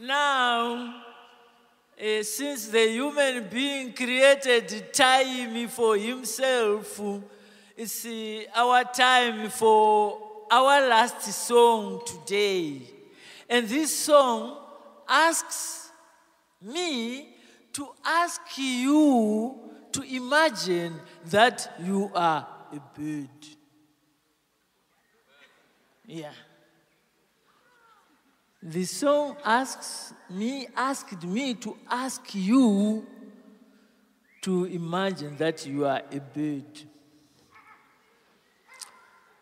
Now, eh, since the human being created time for himself, it's eh, our time for our last song today. And this song asks me to ask you to imagine that you are a bird. Yeah. The song asks me, asked me to ask you to imagine that you are a bird.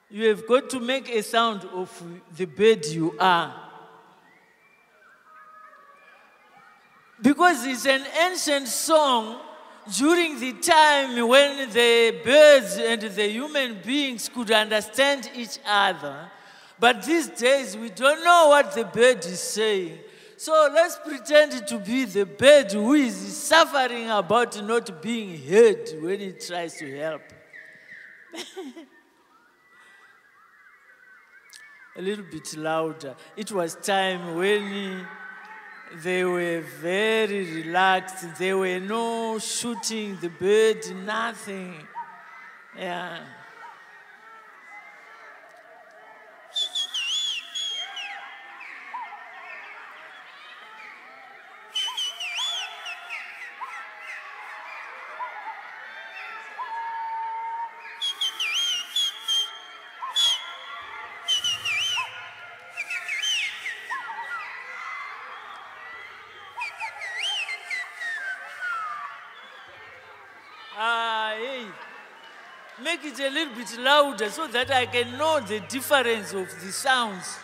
You have got to make a sound of the bird you are. Because it's an ancient song during the time when the birds and the human beings could understand each other. But these days, we don't know what the bird is saying. So let's pretend to be the bird who is suffering about not being heard when he tries to help. A little bit louder. It was time when they were very relaxed. There were no shooting the bird, nothing. Yeah. Ah, hey. Make it a little bit louder so that I can know the difference of the sounds.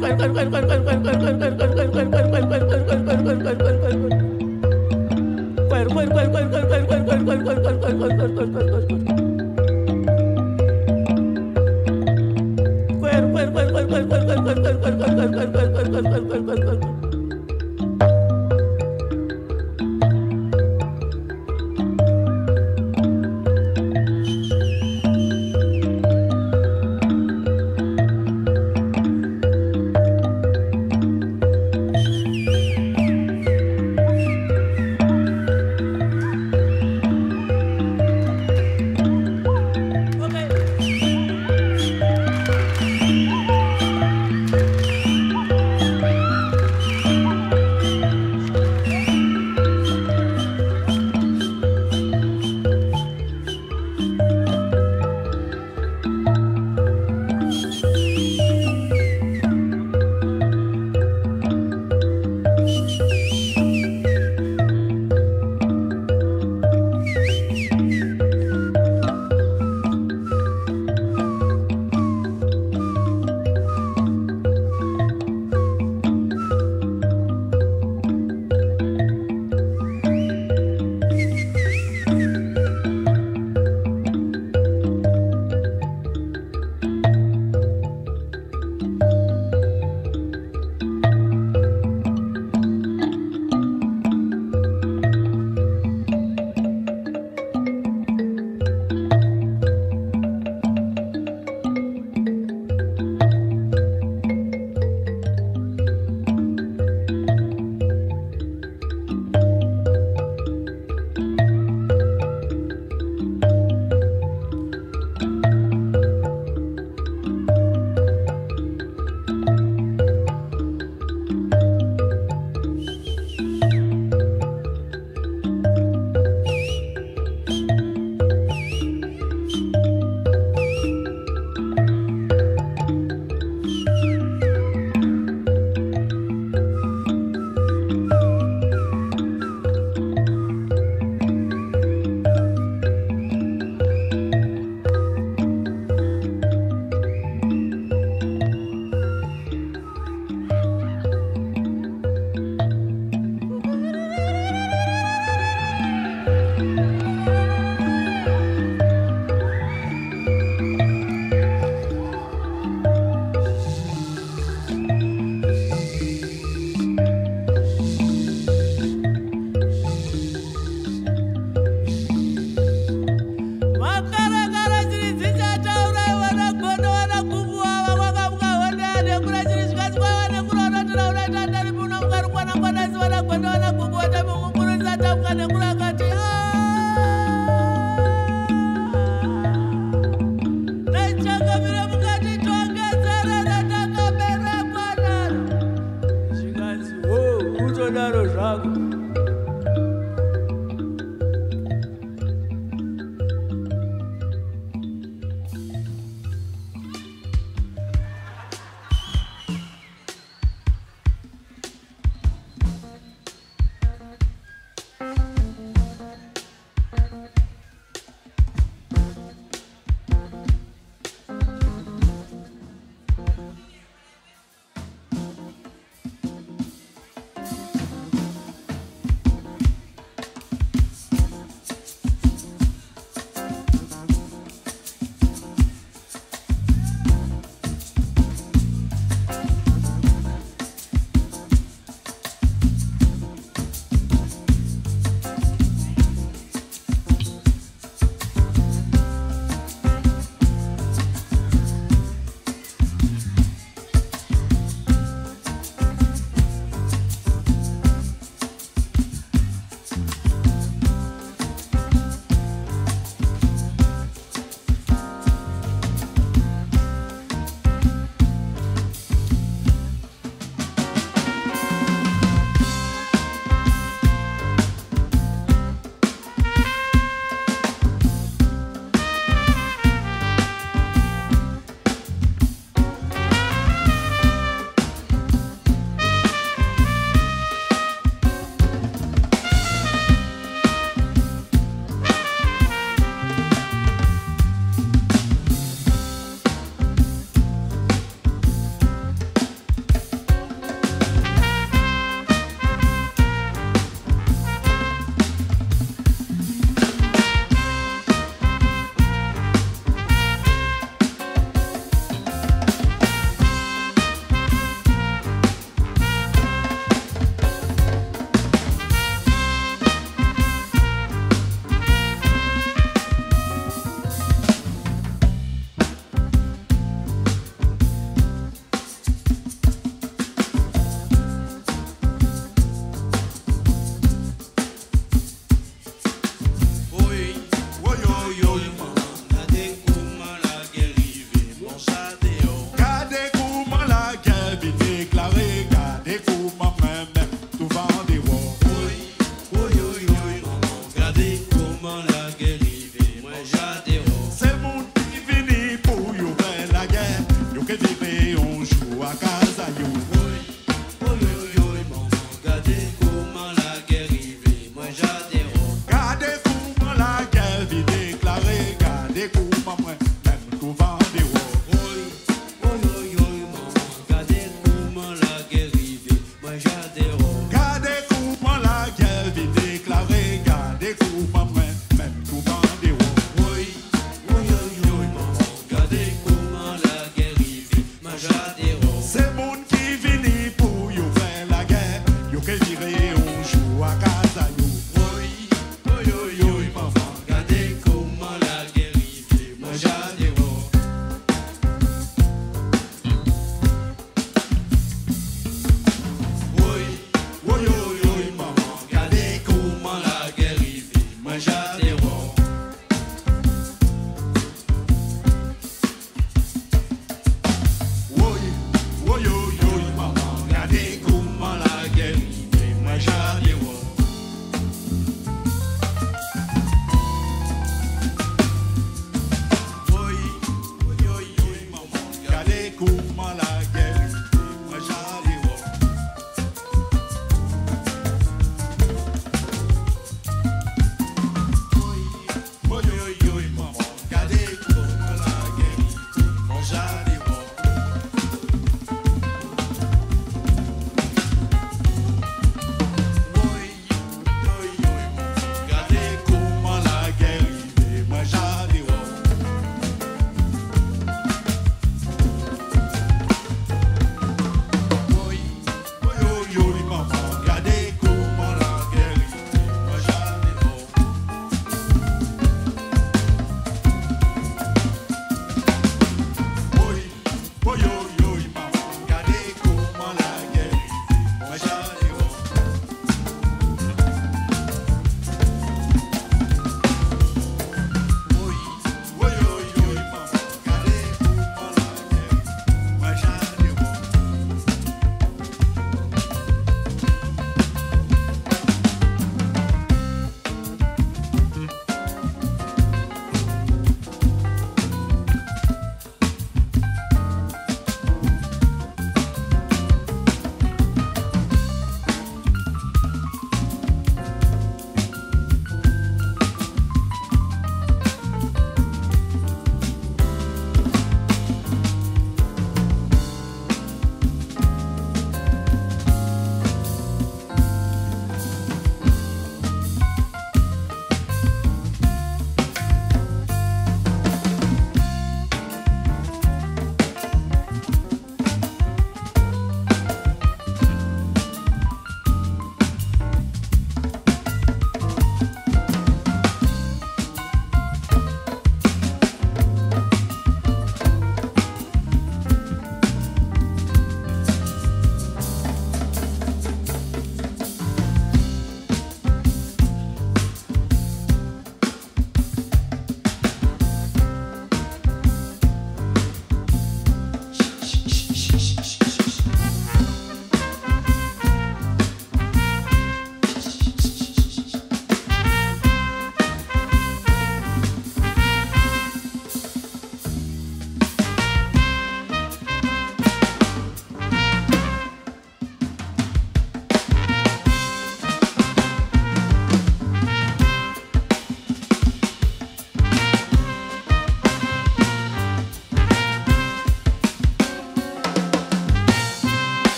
Bye-bye.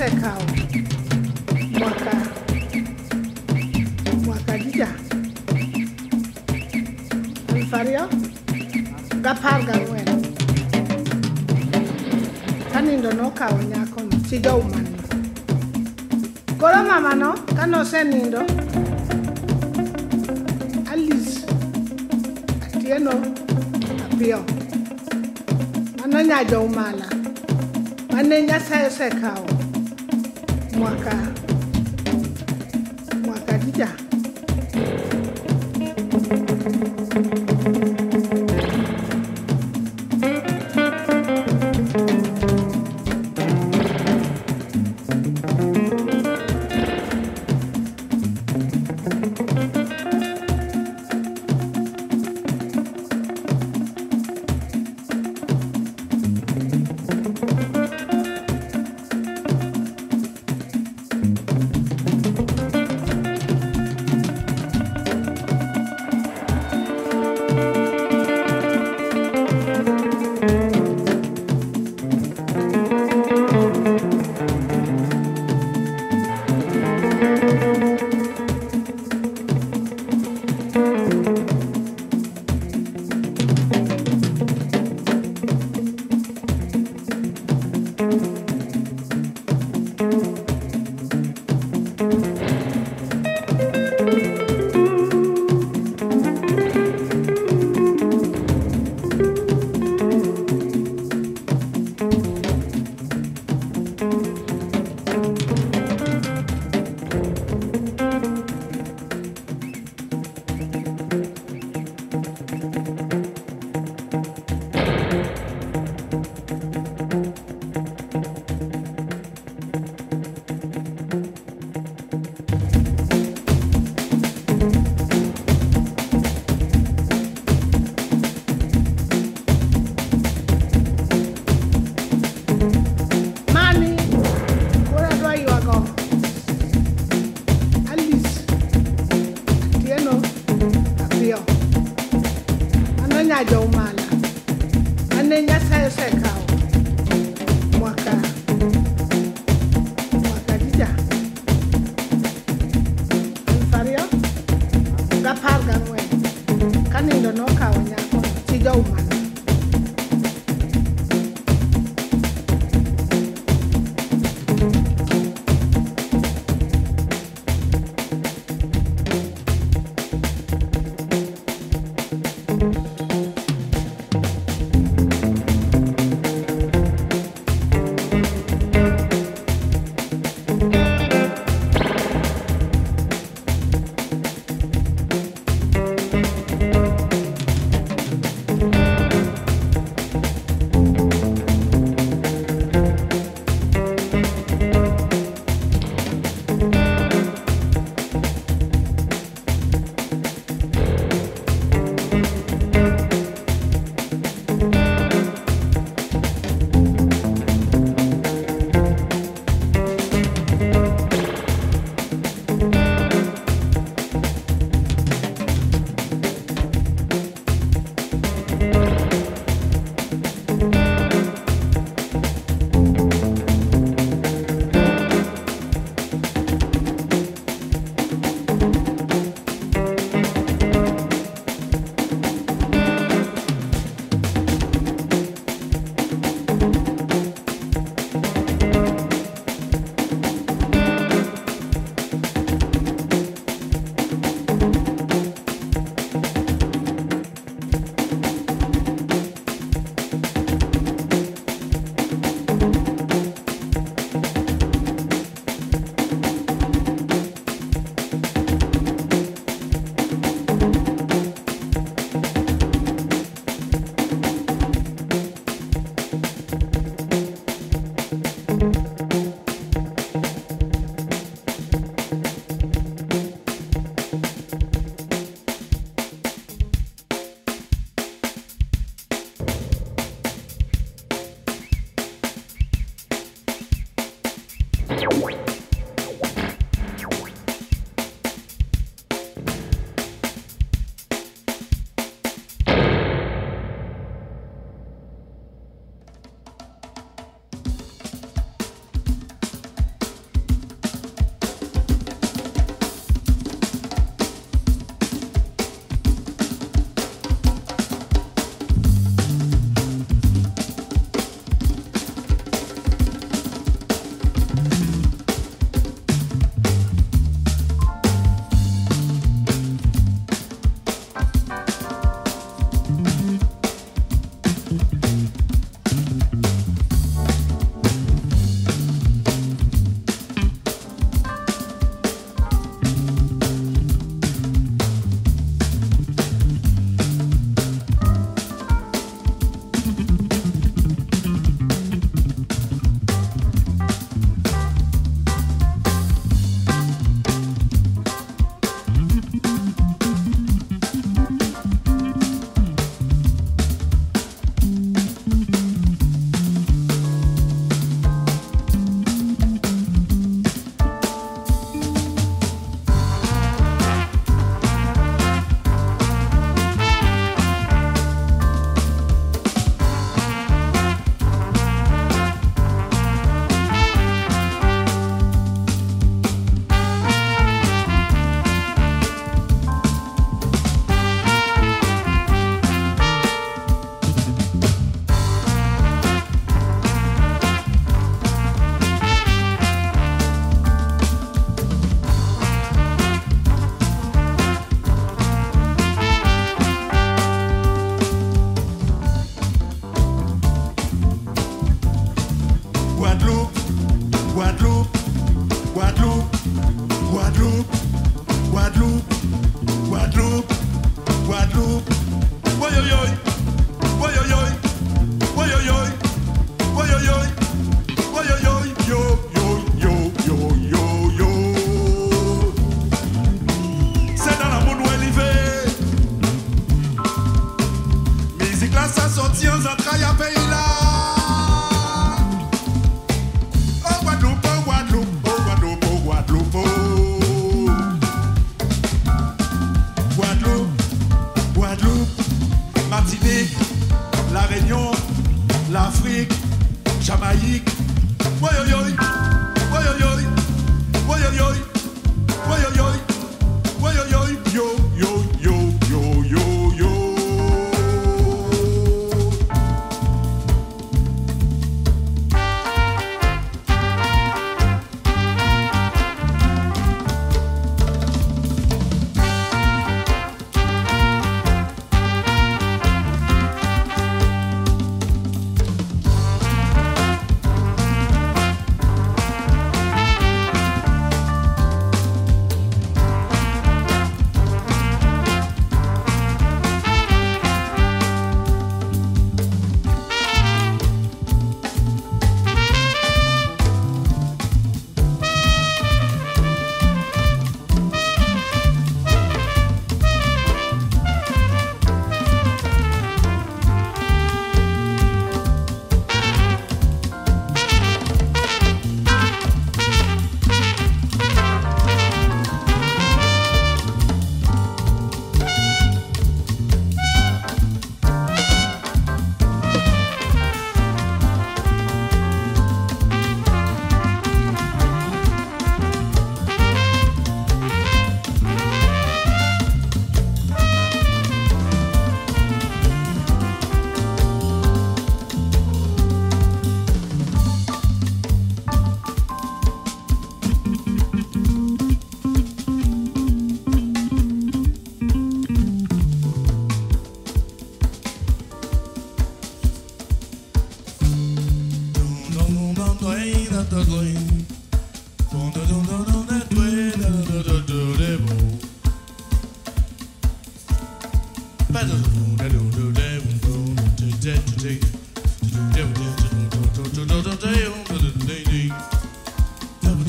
Secao, Huaca, Huacadilla, Alfaria, Gapar Gawen, Kanindo no kao nyako no, chijo umani. Koro mama no, kano se nindo, Alice, Atieno, Apio, Mano nyajo umala, Mane nyasayo sekao, semua akar.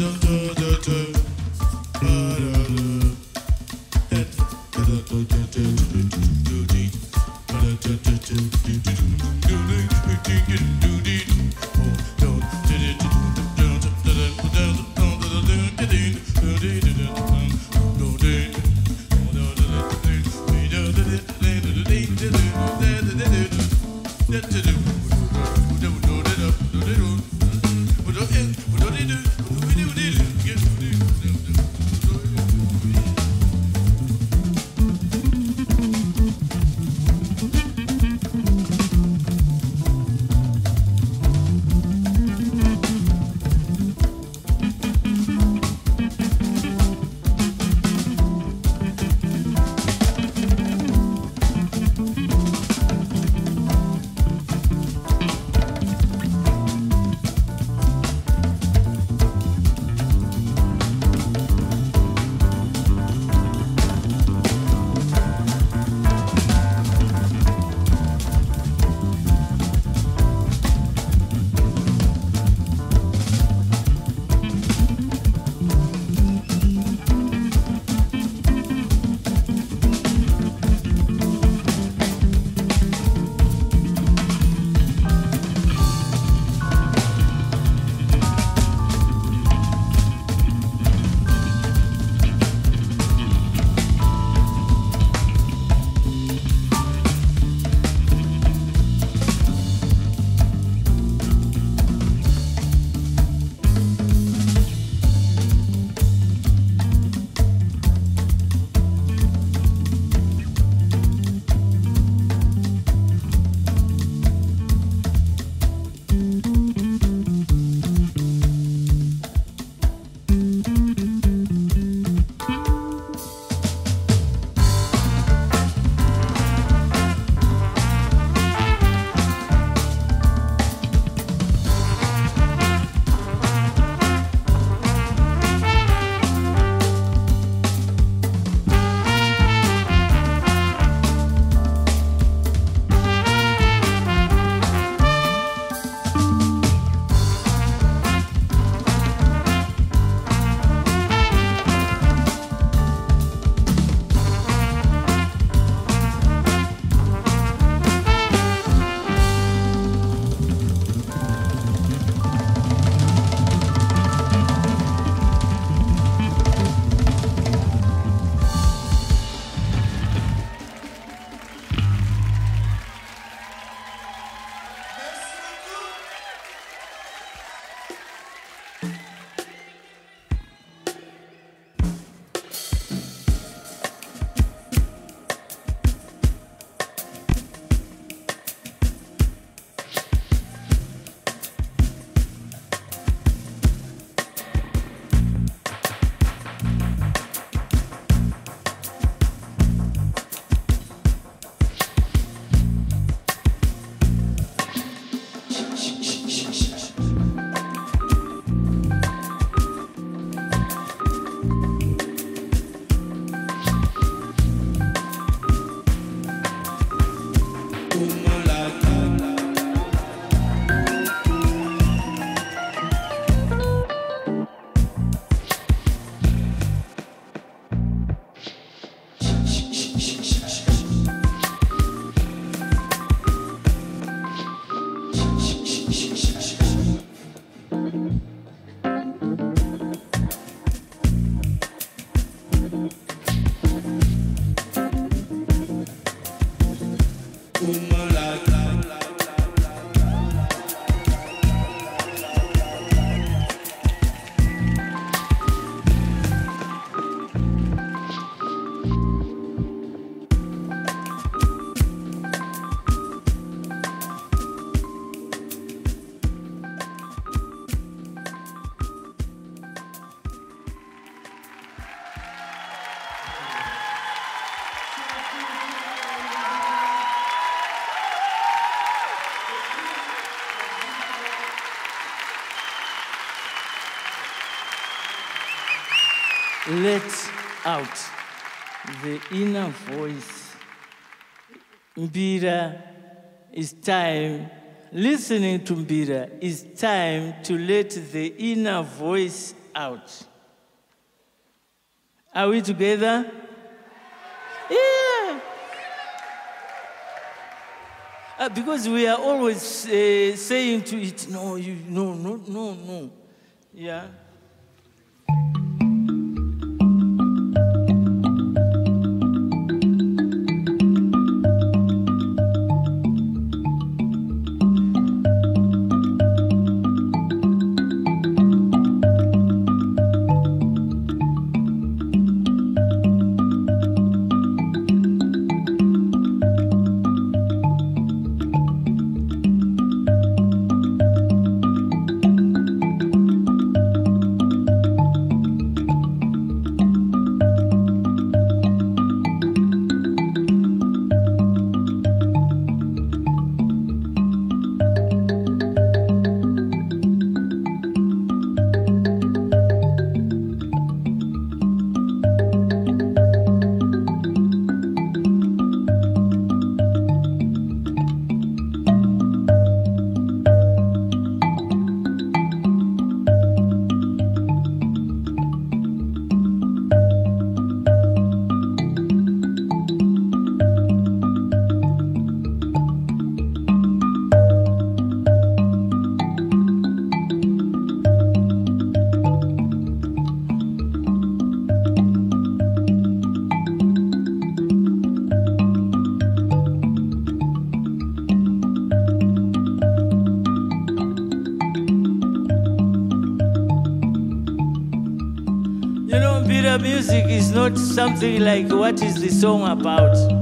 no, no. Let out the inner voice. Mbira, it's time. Listening to Mbira is time to let the inner voice out. Are we together? Yeah. Uh, because we are always uh, saying to it, no, you, no, no, no, no. Yeah. Something like what is the song about.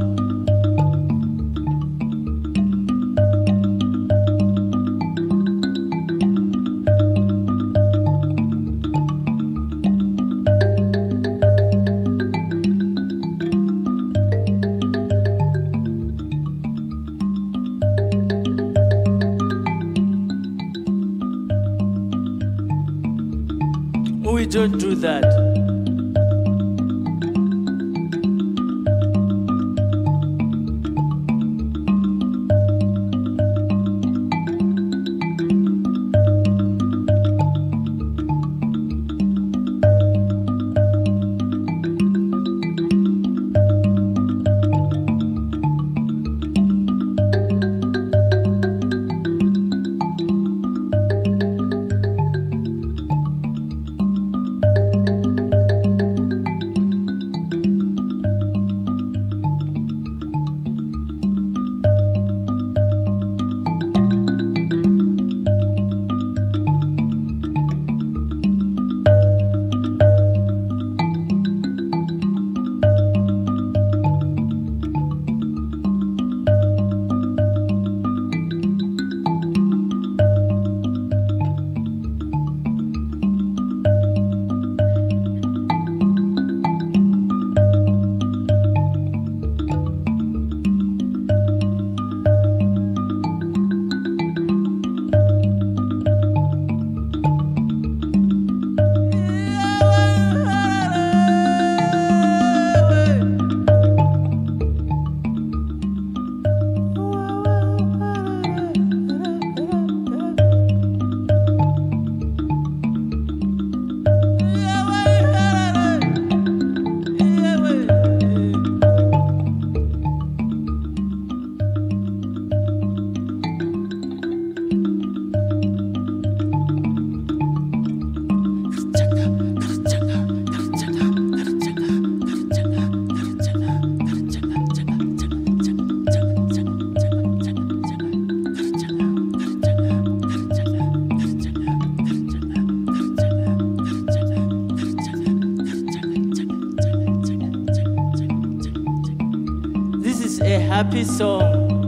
A happy song.